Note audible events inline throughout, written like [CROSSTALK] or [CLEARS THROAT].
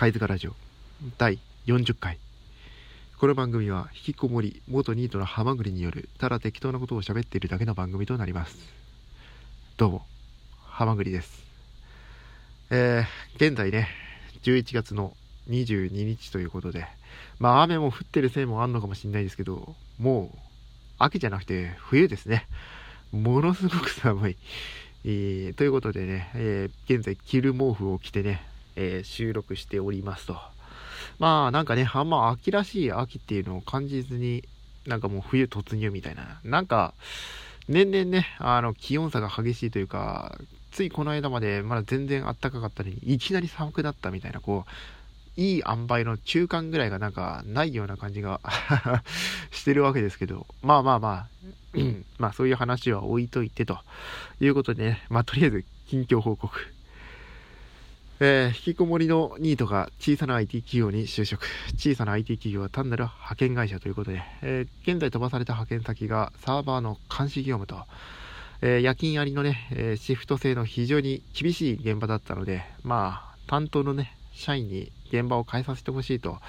貝塚ラジオ。第40回。この番組は引きこもり元ニートのハマグリによるただ適当なことを喋っているだけの番組となります。どうもハマグリです。えー、現在ね11月の22日ということでまあ雨も降ってるせいもあんのかもしれないですけどもう秋じゃなくて冬ですね。ものすごく寒い。えー、ということでね、えー、現在着る毛布を着てね、えー、収録しておりますと。まあなんかね、あんま秋らしい秋っていうのを感じずに、なんかもう冬突入みたいな。なんか、年々ね、あの、気温差が激しいというか、ついこの間までまだ全然暖かかったのに、いきなり寒くなったみたいな、こう、いい塩梅の中間ぐらいがなんかないような感じが [LAUGHS] してるわけですけど、まあまあまあ、まあそういう話は置いといてということでね、まあとりあえず近況報告。えー、引きこもりのニートが小さな IT 企業に就職。小さな IT 企業は単なる派遣会社ということで、えー、現在飛ばされた派遣先がサーバーの監視業務と、えー、夜勤ありのね、えシフト制の非常に厳しい現場だったので、まあ、担当のね、社員に現場を変えさせてほしいと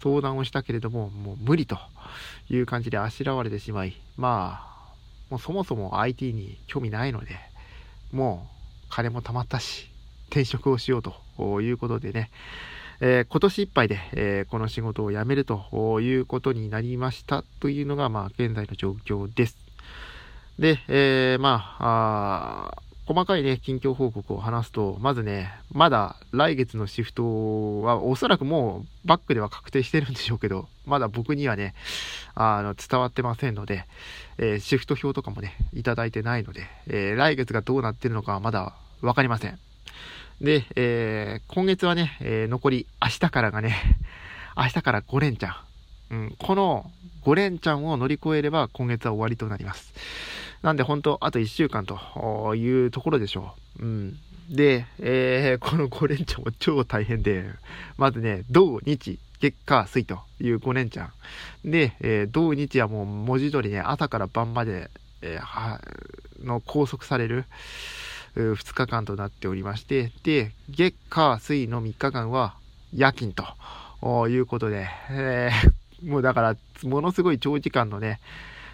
相談をしたけれども、もう無理という感じであしらわれてしまい、まあ、もうそもそも IT に興味ないので、もう金も貯まったし、転職をしようということでね、えー、今年いっぱいで、えー、この仕事を辞めるということになりましたというのが、まあ、現在の状況です。で、えー、まあ、あ細かいね、近況報告を話すと、まずね、まだ来月のシフトはおそらくもうバックでは確定してるんでしょうけど、まだ僕にはね、あの、伝わってませんので、えー、シフト表とかもね、いただいてないので、えー、来月がどうなってるのかはまだわかりません。で、えー、今月はね、え残り明日からがね、[LAUGHS] 明日から5連チャン。うん、この5連チャンを乗り越えれば今月は終わりとなります。なんで本当、あと1週間というところでしょう。うん。で、えー、この5連チャンも超大変で、まずね、土日、月火水という5連チャン。で、えー、土日はもう文字通りね、朝から晩まで、えー、は、の拘束される、2日間となっておりまして、で、月火水の3日間は夜勤ということで、えー、[LAUGHS] もうだから、ものすごい長時間のね、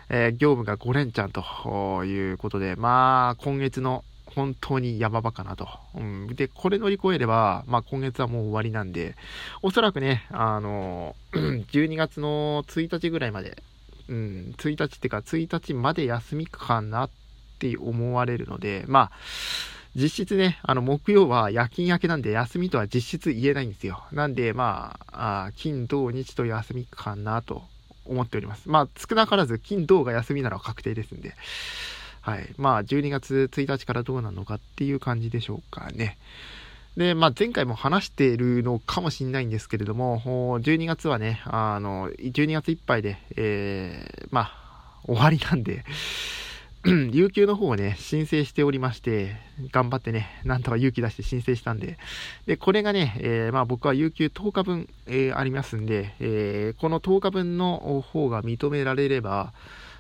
えー、業務が5連チャンということで、まあ、今月の本当に山場かなと。うん、で、これ乗り越えれば、まあ今月はもう終わりなんで、おそらくね、あの、[CLEARS THROAT] 12月の1日ぐらいまで、うん、1日ってか1日まで休みかなって思われるので、まあ、実質ね、あの、木曜は夜勤明けなんで休みとは実質言えないんですよ。なんで、まあ、あ金、土、日と休みかなと思っております。まあ、少なからず金、土が休みなら確定ですんで。はい。まあ、12月1日からどうなのかっていう感じでしょうかね。で、まあ、前回も話しているのかもしれないんですけれども、12月はね、あの、12月いっぱいで、えー、まあ、終わりなんで、[CLEARS THROAT] 有給の方をね、申請しておりまして、頑張ってね、なんとか勇気出して申請したんで、で、これがね、えー、まあ僕は有給10日分、えー、ありますんで、えー、この10日分の方が認められれば、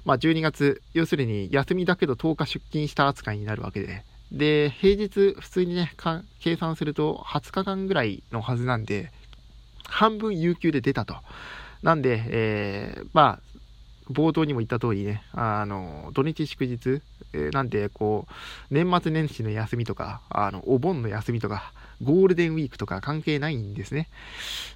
まあ12月、要するに休みだけど10日出勤した扱いになるわけで、で、平日普通にね、計算すると20日間ぐらいのはずなんで、半分有給で出たと。なんで、えー、まあ、冒頭にも言った通りね、あの、土日祝日、えー、なんで、こう、年末年始の休みとか、あの、お盆の休みとか、ゴールデンウィークとか関係ないんですね。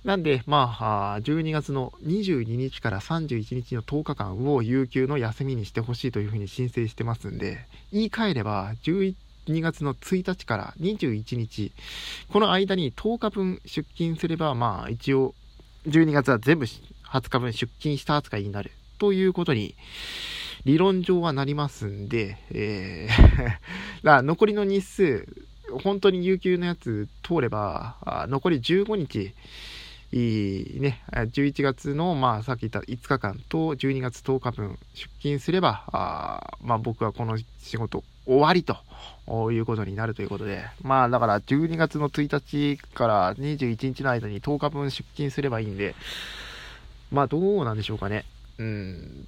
なんで、まあ、12月の22日から31日の10日間を有給の休みにしてほしいというふうに申請してますんで、言い換えれば、11 2月の1日から21日、この間に10日分出勤すれば、まあ一応、12月は全部20日分出勤した扱いになるということに、理論上はなりますんで、えー [LAUGHS] だ残りの日数、本当に有給のやつ通れば、残り15日、いいね、11月の、まあ、さっき言った5日間と12月10日分出勤すれば、あまあ、僕はこの仕事終わりということになるということで、まあ、だから12月の1日から21日の間に10日分出勤すればいいんで、まあ、どうなんでしょうかね。うん、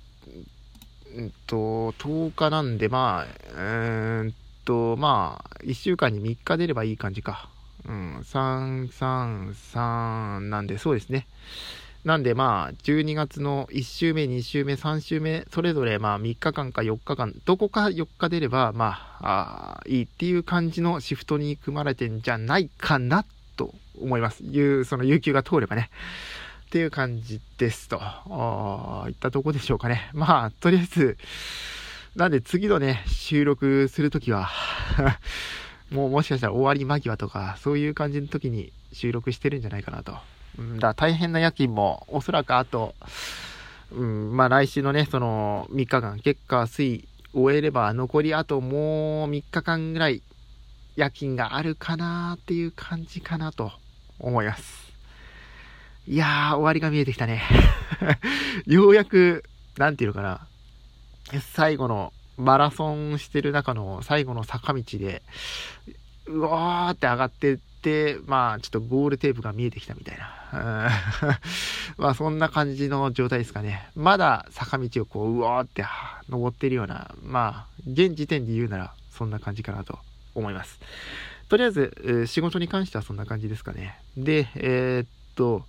うんと、10日なんで、まあ、うんと、まあ、1週間に3日出ればいい感じか。うん、333なんで、そうですね。なんでまあ、12月の1週目、2週目、3週目、それぞれまあ3日間か4日間、どこか4日出れば、まあ、あいいっていう感じのシフトに組まれてんじゃないかなと思います。いう、その有給が通ればね。っていう感じですと。いったとこでしょうかね。まあ、とりあえず、なんで次のね、収録するときは [LAUGHS] もうもしかしたら終わり間際とか、そういう感じの時に収録してるんじゃないかなと。うん、だ大変な夜勤も、おそらくあと、うん、まあ来週のね、その3日間、結果水終えれば残りあともう3日間ぐらい夜勤があるかなっていう感じかなと思います。いやー、終わりが見えてきたね。[LAUGHS] ようやく、なんていうのかな。最後のマラソンしてる中の最後の坂道で、うわーって上がってって、まあ、ちょっとゴールテープが見えてきたみたいな。[LAUGHS] まあ、そんな感じの状態ですかね。まだ坂道をこう、うわーって登ってるような、まあ、現時点で言うなら、そんな感じかなと思います。とりあえず、仕事に関してはそんな感じですかね。で、えー、っと、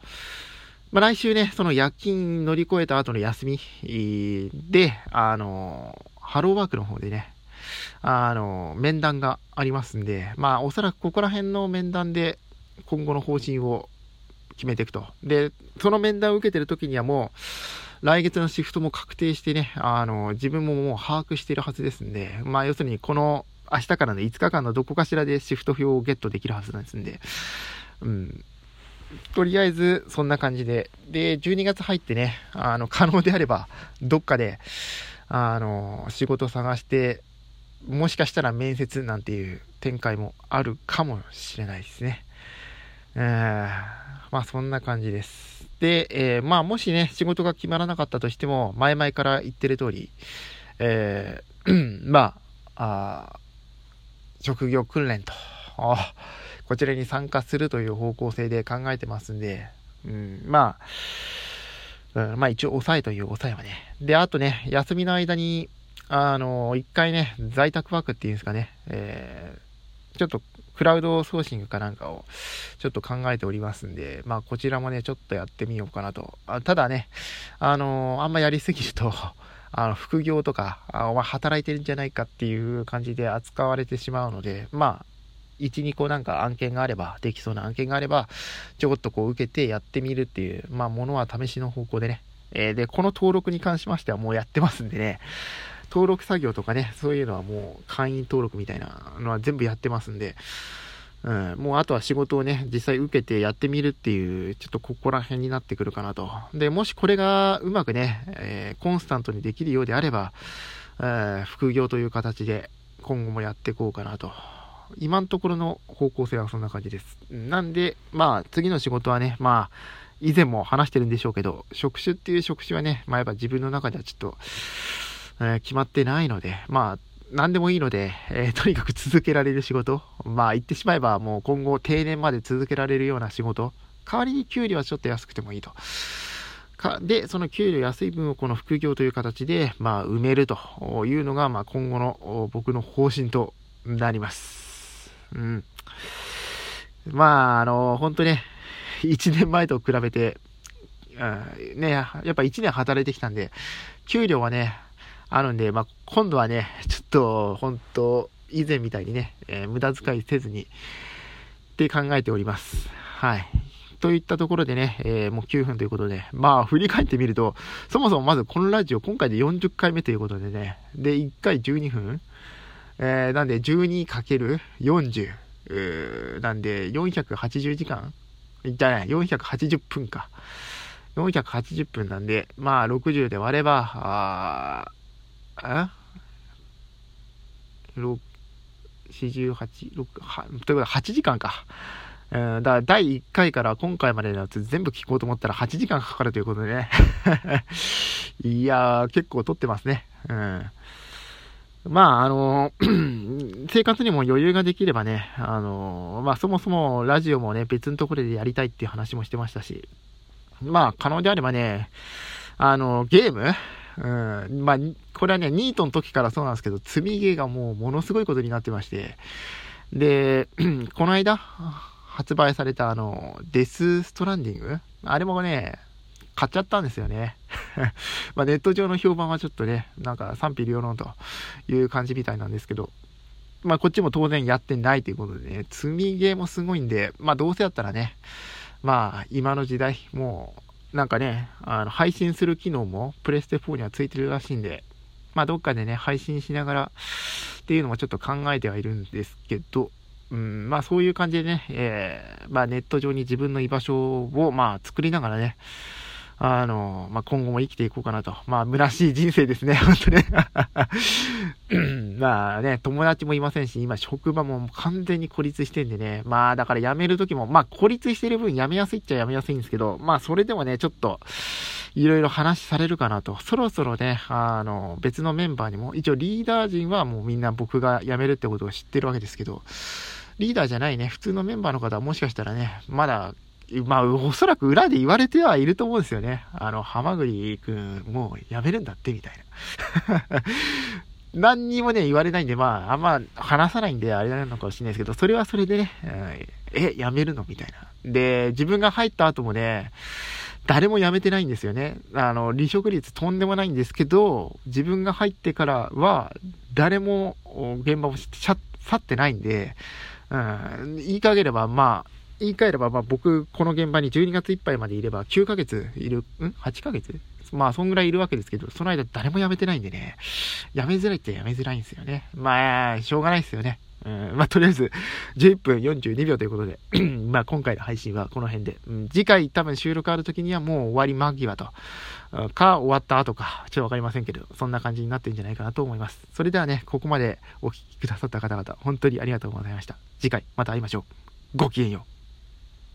まあ、来週ね、その夜勤乗り越えた後の休みで、あの、ハローワークの方でね、あの、面談がありますんで、まあ、おそらくここら辺の面談で今後の方針を決めていくと。で、その面談を受けてる時にはもう、来月のシフトも確定してね、あの、自分ももう把握しているはずですんで、まあ、要するにこの明日からの5日間のどこかしらでシフト表をゲットできるはずなんですんで、うん、とりあえず、そんな感じで。で、12月入ってね、あの、可能であれば、どっかで、あの、仕事探して、もしかしたら面接なんていう展開もあるかもしれないですね。えー、まあ、そんな感じです。で、えー、まあ、もしね、仕事が決まらなかったとしても、前々から言ってる通り、えー、[CLEARS THROAT] まあ、あ職業訓練と、こちらに参加するという方向性で考えてますんで、うん、まあ、うん、まあ一応抑えという抑えはね。で、あとね、休みの間に、あの、一回ね、在宅ワークっていうんですかね、えー、ちょっとクラウドソーシングかなんかをちょっと考えておりますんで、まあこちらもね、ちょっとやってみようかなと。あただね、あのあんまやりすぎると、[LAUGHS] あの、副業とか、あお前働いてるんじゃないかっていう感じで扱われてしまうので、まあ、1、2個なんか案件があれば、できそうな案件があれば、ちょこっとこう受けてやってみるっていう、まあ、ものは試しの方向でね。えー、で、この登録に関しましてはもうやってますんでね、登録作業とかね、そういうのはもう会員登録みたいなのは全部やってますんで、うん、もうあとは仕事をね、実際受けてやってみるっていう、ちょっとここら辺になってくるかなと。で、もしこれがうまくね、えー、コンスタントにできるようであれば、えー、副業という形で今後もやっていこうかなと今のところの方向性はそんな感じです。なんで、まあ、次の仕事はね、まあ、以前も話してるんでしょうけど、職種っていう職種はね、まあ、やっぱ自分の中ではちょっと、えー、決まってないので、まあ、何でもいいので、えー、とにかく続けられる仕事、まあ、言ってしまえばもう今後定年まで続けられるような仕事、代わりに給料はちょっと安くてもいいと。かで、その給料安い分をこの副業という形で、まあ、埋めるというのが、まあ、今後の僕の方針となります。うん。まあ、あの、本当ね、1年前と比べて、うん、ね、やっぱ1年働いてきたんで、給料はね、あるんで、まあ、今度はね、ちょっと、本当以前みたいにね、えー、無駄遣いせずに、って考えております。はい。といったところでね、えー、もう9分ということで、まあ、振り返ってみると、そもそもまずこのラジオ、今回で40回目ということでね、で、1回12分えー、なんで 12×40、なんで480時間？じゃない、480分か。480分なんで、まあ60で割れば、ああ48、6、は、ということで8時間か。うん、だから第1回から今回までのやつ全部聞こうと思ったら8時間かかるということでね。[LAUGHS] いやー、結構撮ってますね。うん。まあ、あの、[CLEARS THROAT] 生活にも余裕ができればね、あの、まあ、そもそもラジオもね、別のところでやりたいっていう話もしてましたし、まあ、可能であればね、あの、ゲームうん、まあ、これはね、ニートの時からそうなんですけど、積みゲーがもうものすごいことになってまして、で、[CLEARS THROAT] この間、発売されたあの、デスストランディング？あれもね、買っちゃったんですよね。[LAUGHS] まネット上の評判はちょっとね、なんか賛否両論という感じみたいなんですけど、まあこっちも当然やってないということでね、積みゲーもすごいんで、まあどうせやったらね、まあ今の時代、もうなんかね、あの配信する機能もプレステ4にはついてるらしいんで、まあどっかでね、配信しながらっていうのもちょっと考えてはいるんですけど、うん、まあそういう感じでね、えー、まあネット上に自分の居場所をまあ作りながらね、あの、まあ、今後も生きていこうかなと。まあ、虚しい人生ですね、[LAUGHS] 本当ね。まあね、友達もいませんし、今職場も完全に孤立してんでね。まあ、だから辞めるときも、まあ、孤立してる分辞めやすいっちゃ辞めやすいんですけど、まあ、それでもね、ちょっと、いろいろ話されるかなと。そろそろね、あの、別のメンバーにも、一応リーダー陣はもうみんな僕が辞めるってことを知ってるわけですけど、リーダーじゃないね、普通のメンバーの方はもしかしたらね、まだまあ、おそらく裏で言われてはいると思うんですよね。あの、ハマグリくん、もうやめるんだって、みたいな。[LAUGHS] 何にもね、言われないんで、まあ、あんま話さないんで、あれなのかもしれないですけど、それはそれでね、え、やめるのみたいな。で、自分が入った後もね、誰も辞めてないんですよね。あの、離職率とんでもないんですけど、自分が入ってからは、誰も現場を去ってないんで、うん、言いかければ、まあ、言い換えれば、まあ僕、この現場に12月いっぱいまでいれば9ヶ月いる、ん ?8 ヶ月？まあ、そんぐらいいるわけですけど、その間誰も辞めてないんでね、辞めづらいって辞めづらいんですよね。まあ、しょうがないですよね。うん、まあ、とりあえず、11分42秒ということで [CLEARS THROAT] まあ、今回の配信はこの辺で、うん、次回多分収録ある時にはもう終わり間際と、か、終わった後か、ちょっとわかりませんけど、そんな感じになってるんじゃないかなと思います。それではね、ここまでお聴きくださった方々、本当にありがとうございました。次回、また会いましょう。ごきげんよう。